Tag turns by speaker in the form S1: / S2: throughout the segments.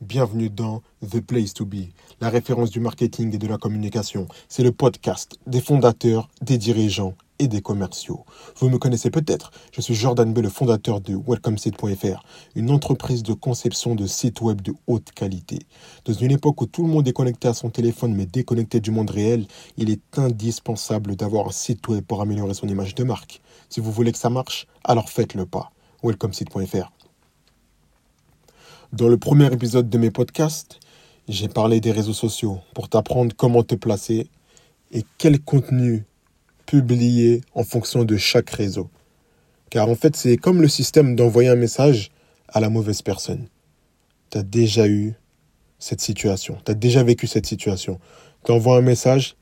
S1: Bienvenue dans The Place to Be, la référence du marketing et de la communication. C'est le podcast des fondateurs, des dirigeants et des commerciaux. Vous me connaissez peut-être, je suis Jordan B, le fondateur de WelcomeSite.fr, une entreprise de conception de sites web de haute qualité. Dans une époque où tout le monde est connecté à son téléphone mais déconnecté du monde réel, il est indispensable d'avoir un site web pour améliorer son image de marque. Si vous voulez que ça marche, alors faites le pas. WelcomeSite.fr dans le premier épisode de mes podcasts, j'ai parlé des réseaux sociaux pour t'apprendre comment te placer et quel contenu publier en fonction de chaque réseau. Car en fait, c'est comme le système d'envoyer un message à la mauvaise personne. Tu as déjà eu cette situation, tu as déjà vécu cette situation. Tu envoies un message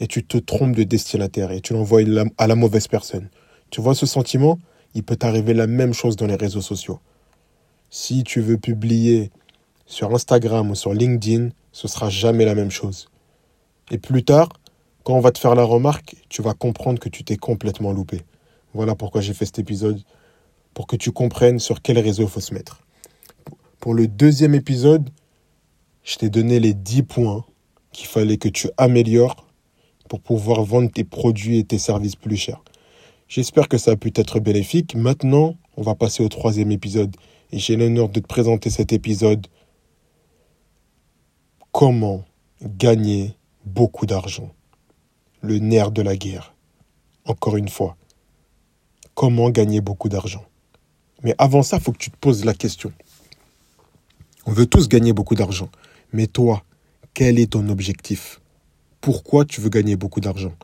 S1: et tu te trompes de destinataire et tu l'envoies à la mauvaise personne. Tu vois ce sentiment? Il peut t'arriver la même chose dans les réseaux sociaux. Si tu veux publier sur Instagram ou sur LinkedIn, ce sera jamais la même chose. Et plus tard, quand on va te faire la remarque, tu vas comprendre que tu t'es complètement loupé. Voilà pourquoi j'ai fait cet épisode, pour que tu comprennes sur quel réseau il faut se mettre. Pour le deuxième épisode, je t'ai donné les 10 points qu'il fallait que tu améliores pour pouvoir vendre tes produits et tes services plus chers. J'espère que ça a pu être bénéfique. Maintenant, on va passer au troisième épisode j'ai l'honneur de te présenter cet épisode Comment gagner beaucoup d'argent? Le nerf de la guerre. Encore une fois, comment gagner beaucoup d'argent? Mais avant ça, il faut que tu te poses la question. On veut tous gagner beaucoup d'argent. Mais toi, quel est ton objectif? Pourquoi tu veux gagner beaucoup d'argent?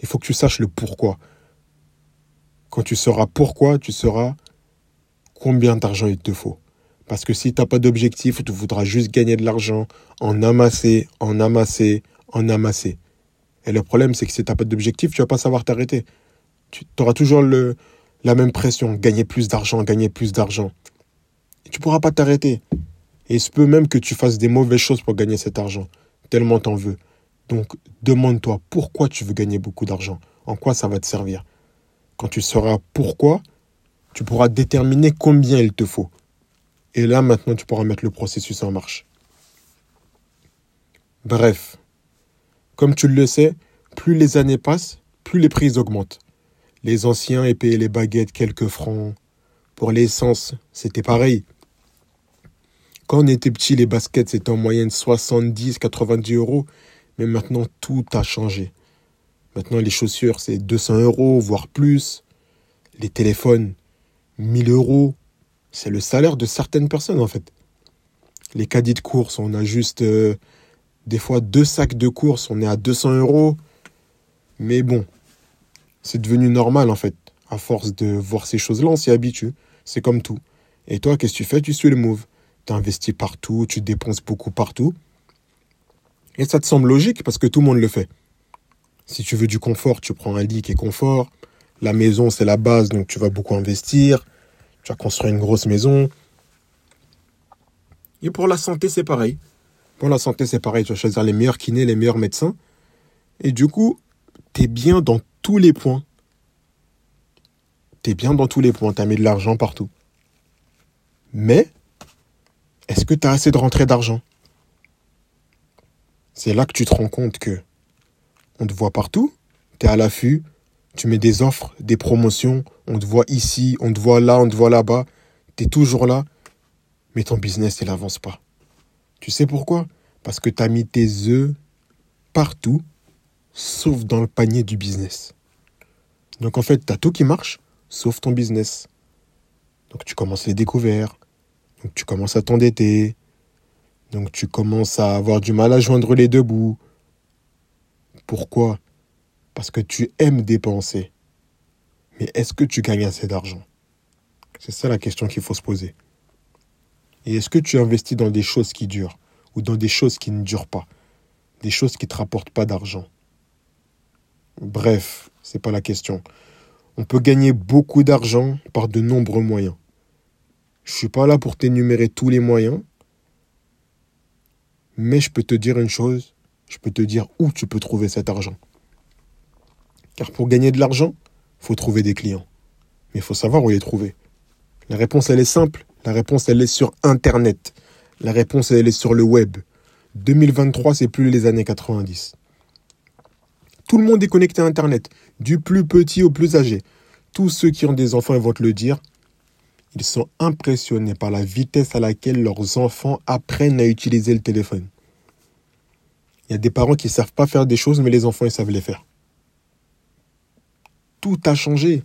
S1: Il faut que tu saches le pourquoi. Quand tu sauras pourquoi, tu sauras combien d'argent il te faut. Parce que si tu n'as pas d'objectif, tu voudras juste gagner de l'argent, en amasser, en amasser, en amasser. Et le problème, c'est que si tu n'as pas d'objectif, tu vas pas savoir t'arrêter. Tu auras toujours le, la même pression, gagner plus d'argent, gagner plus d'argent. Et tu pourras pas t'arrêter. Et il se peut même que tu fasses des mauvaises choses pour gagner cet argent, tellement t'en veux. Donc demande-toi pourquoi tu veux gagner beaucoup d'argent, en quoi ça va te servir? Quand tu sauras pourquoi, tu pourras déterminer combien il te faut. Et là, maintenant, tu pourras mettre le processus en marche. Bref, comme tu le sais, plus les années passent, plus les prix augmentent. Les anciens payaient les baguettes quelques francs. Pour l'essence, c'était pareil. Quand on était petit, les baskets, c'était en moyenne 70, 90 euros. Mais maintenant, tout a changé. Maintenant, les chaussures, c'est 200 euros, voire plus. Les téléphones, 1000 euros, c'est le salaire de certaines personnes en fait. Les caddies de course, on a juste euh, des fois deux sacs de course, on est à 200 euros. Mais bon, c'est devenu normal en fait. À force de voir ces choses-là, on s'y habitue. C'est comme tout. Et toi, qu'est-ce que tu fais? Tu suis le move. Tu investis partout, tu dépenses beaucoup partout. Et ça te semble logique parce que tout le monde le fait. Si tu veux du confort, tu prends un lit qui est confort. La maison, c'est la base, donc tu vas beaucoup investir. Tu vas construire une grosse maison. Et pour la santé, c'est pareil. Pour la santé, c'est pareil. Tu vas choisir les meilleurs kinés, les meilleurs médecins. Et du coup, tu es bien dans tous les points. Tu es bien dans tous les points. Tu as mis de l'argent partout. Mais, est-ce que tu as assez de rentrée d'argent? C'est là que tu te rends compte que on te voit partout. Tu es à l'affût. Tu mets des offres, des promotions, on te voit ici, on te voit là, on te voit là-bas. Tu es toujours là, mais ton business, il n'avance pas. Tu sais pourquoi? Parce que tu as mis tes œufs partout, sauf dans le panier du business. Donc en fait, tu tout qui marche, sauf ton business. Donc tu commences les découvertes, donc tu commences à t'endetter, donc tu commences à avoir du mal à joindre les deux bouts. Pourquoi? Parce que tu aimes dépenser. Mais est-ce que tu gagnes assez d'argent? C'est ça la question qu'il faut se poser. Et est-ce que tu investis dans des choses qui durent ou dans des choses qui ne durent pas? Des choses qui ne te rapportent pas d'argent? Bref, ce n'est pas la question. On peut gagner beaucoup d'argent par de nombreux moyens. Je ne suis pas là pour t'énumérer tous les moyens, mais je peux te dire une chose, je peux te dire où tu peux trouver cet argent. Car pour gagner de l'argent, il faut trouver des clients. Mais il faut savoir où les trouver. La réponse, elle est simple. La réponse, elle est sur Internet. La réponse, elle est sur le web. 2023, c'est plus les années 90. Tout le monde est connecté à Internet, du plus petit au plus âgé. Tous ceux qui ont des enfants vont te le dire. Ils sont impressionnés par la vitesse à laquelle leurs enfants apprennent à utiliser le téléphone. Il y a des parents qui ne savent pas faire des choses, mais les enfants, ils savent les faire. Tout a changé.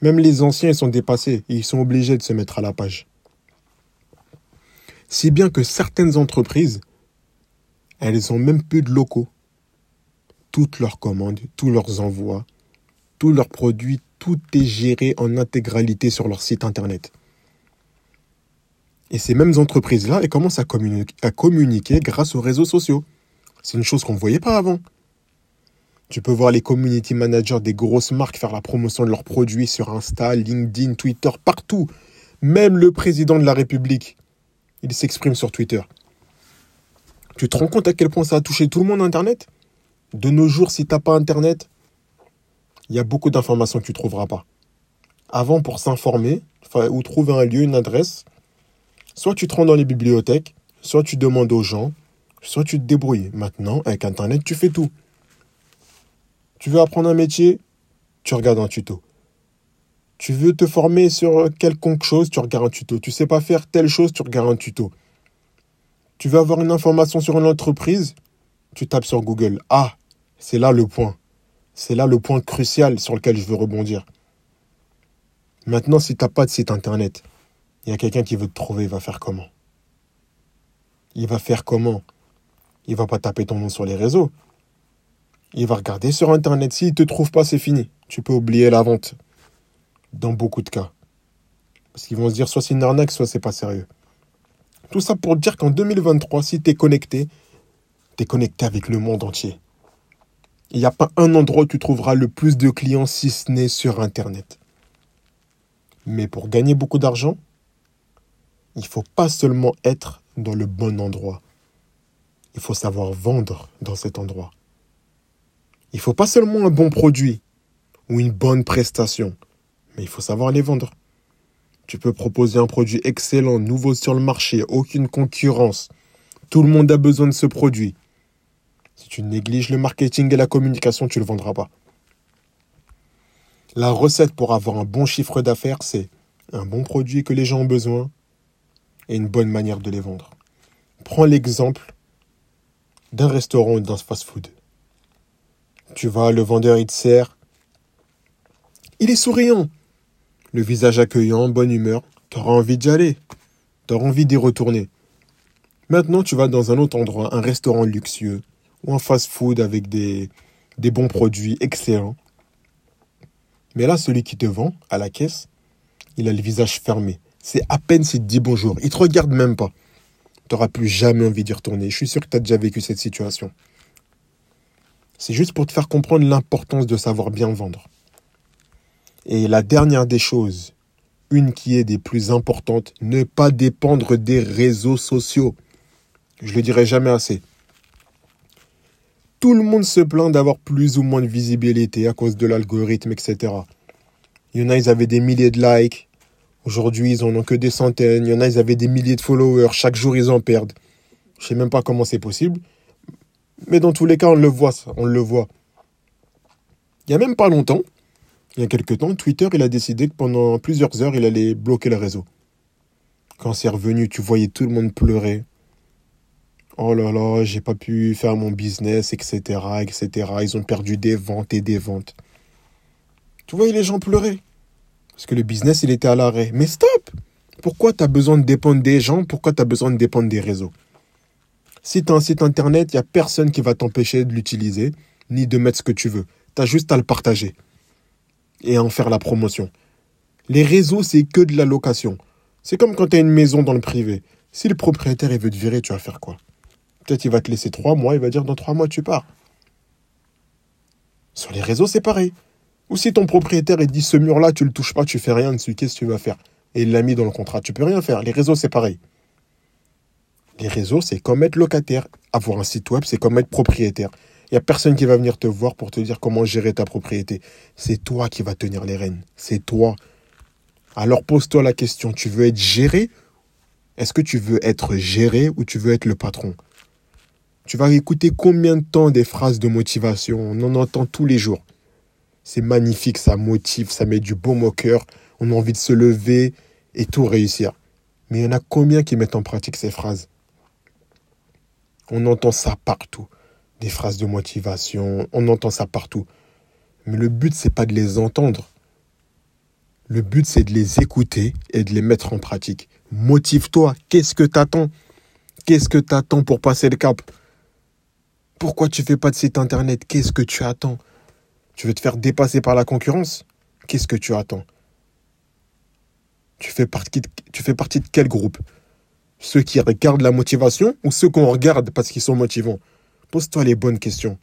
S1: Même les anciens, sont dépassés ils sont obligés de se mettre à la page. Si bien que certaines entreprises, elles ont même plus de locaux. Toutes leurs commandes, tous leurs envois, tous leurs produits, tout est géré en intégralité sur leur site internet. Et ces mêmes entreprises-là, elles commencent à communiquer grâce aux réseaux sociaux. C'est une chose qu'on ne voyait pas avant. Tu peux voir les community managers des grosses marques faire la promotion de leurs produits sur Insta, LinkedIn, Twitter, partout. Même le président de la République, il s'exprime sur Twitter. Tu te rends compte à quel point ça a touché tout le monde Internet? De nos jours, si tu n'as pas Internet, il y a beaucoup d'informations que tu ne trouveras pas. Avant, pour s'informer, ou trouver un lieu, une adresse, soit tu te rends dans les bibliothèques, soit tu demandes aux gens, soit tu te débrouilles. Maintenant, avec Internet, tu fais tout. Tu veux apprendre un métier Tu regardes un tuto. Tu veux te former sur quelconque chose, tu regardes un tuto. Tu sais pas faire telle chose, tu regardes un tuto. Tu veux avoir une information sur une entreprise, tu tapes sur Google. Ah, c'est là le point. C'est là le point crucial sur lequel je veux rebondir. Maintenant, si tu n'as pas de site internet, il y a quelqu'un qui veut te trouver, il va faire comment? Il va faire comment? Il va pas taper ton nom sur les réseaux. Il va regarder sur Internet. S'il ne te trouve pas, c'est fini. Tu peux oublier la vente. Dans beaucoup de cas. Parce qu'ils vont se dire soit c'est une arnaque, soit c'est pas sérieux. Tout ça pour dire qu'en 2023, si tu es connecté, tu es connecté avec le monde entier. Il n'y a pas un endroit où tu trouveras le plus de clients si ce n'est sur Internet. Mais pour gagner beaucoup d'argent, il ne faut pas seulement être dans le bon endroit. Il faut savoir vendre dans cet endroit. Il faut pas seulement un bon produit ou une bonne prestation, mais il faut savoir les vendre. Tu peux proposer un produit excellent, nouveau sur le marché, aucune concurrence. Tout le monde a besoin de ce produit. Si tu négliges le marketing et la communication, tu ne le vendras pas. La recette pour avoir un bon chiffre d'affaires, c'est un bon produit que les gens ont besoin et une bonne manière de les vendre. Prends l'exemple d'un restaurant ou d'un fast-food. Tu vas, le vendeur, il te sert. Il est souriant. Le visage accueillant, bonne humeur. Tu auras envie d'y aller. Tu auras envie d'y retourner. Maintenant, tu vas dans un autre endroit, un restaurant luxueux ou un fast-food avec des, des bons produits excellents. Mais là, celui qui te vend à la caisse, il a le visage fermé. C'est à peine s'il te dit bonjour. Il te regarde même pas. Tu n'auras plus jamais envie d'y retourner. Je suis sûr que tu as déjà vécu cette situation. C'est juste pour te faire comprendre l'importance de savoir bien vendre. Et la dernière des choses, une qui est des plus importantes, ne pas dépendre des réseaux sociaux. Je le dirai jamais assez. Tout le monde se plaint d'avoir plus ou moins de visibilité à cause de l'algorithme, etc. Il y en a, ils avaient des milliers de likes. Aujourd'hui, ils en ont que des centaines. Il y en a, ils avaient des milliers de followers. Chaque jour, ils en perdent. Je sais même pas comment c'est possible. Mais dans tous les cas, on le voit, on le voit. Il n'y a même pas longtemps, il y a quelques temps, Twitter, il a décidé que pendant plusieurs heures, il allait bloquer le réseau. Quand c'est revenu, tu voyais tout le monde pleurer. Oh là là, j'ai pas pu faire mon business, etc., etc. Ils ont perdu des ventes et des ventes. Tu voyais les gens pleurer. Parce que le business, il était à l'arrêt. Mais stop Pourquoi tu as besoin de dépendre des gens? Pourquoi tu as besoin de dépendre des réseaux? Si tu as un site internet, il n'y a personne qui va t'empêcher de l'utiliser, ni de mettre ce que tu veux. Tu as juste à le partager et à en faire la promotion. Les réseaux, c'est que de la location. C'est comme quand tu as une maison dans le privé. Si le propriétaire veut te virer, tu vas faire quoi? Peut-être il va te laisser trois mois, il va dire dans trois mois tu pars. Sur les réseaux, c'est pareil. Ou si ton propriétaire dit ce mur-là, tu le touches pas, tu fais rien dessus, qu'est-ce que tu vas faire Et il l'a mis dans le contrat, tu peux rien faire. Les réseaux, c'est pareil. Les réseaux, c'est comme être locataire. Avoir un site web, c'est comme être propriétaire. Il n'y a personne qui va venir te voir pour te dire comment gérer ta propriété. C'est toi qui vas tenir les rênes. C'est toi. Alors pose-toi la question, tu veux être géré? Est-ce que tu veux être géré ou tu veux être le patron? Tu vas écouter combien de temps des phrases de motivation? On en entend tous les jours. C'est magnifique, ça motive, ça met du baume au cœur. On a envie de se lever et tout réussir. Mais il y en a combien qui mettent en pratique ces phrases? On entend ça partout. Des phrases de motivation, on entend ça partout. Mais le but, c'est pas de les entendre. Le but, c'est de les écouter et de les mettre en pratique. Motive-toi. Qu'est-ce que t'attends? Qu'est-ce que t'attends pour passer le cap? Pourquoi tu fais pas de site internet? Qu'est-ce que tu attends? Tu veux te faire dépasser par la concurrence? Qu'est-ce que tu attends? Tu fais, partie de, tu fais partie de quel groupe? Ceux qui regardent la motivation ou ceux qu'on regarde parce qu'ils sont motivants? Pose-toi les bonnes questions.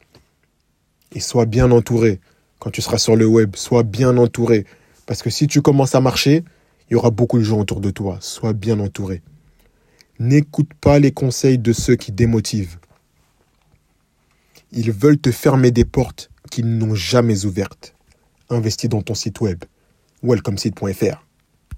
S1: Et sois bien entouré. Quand tu seras sur le web, sois bien entouré. Parce que si tu commences à marcher, il y aura beaucoup de gens autour de toi. Sois bien entouré. N'écoute pas les conseils de ceux qui démotivent. Ils veulent te fermer des portes qu'ils n'ont jamais ouvertes. Investis dans ton site web. welcomesite.fr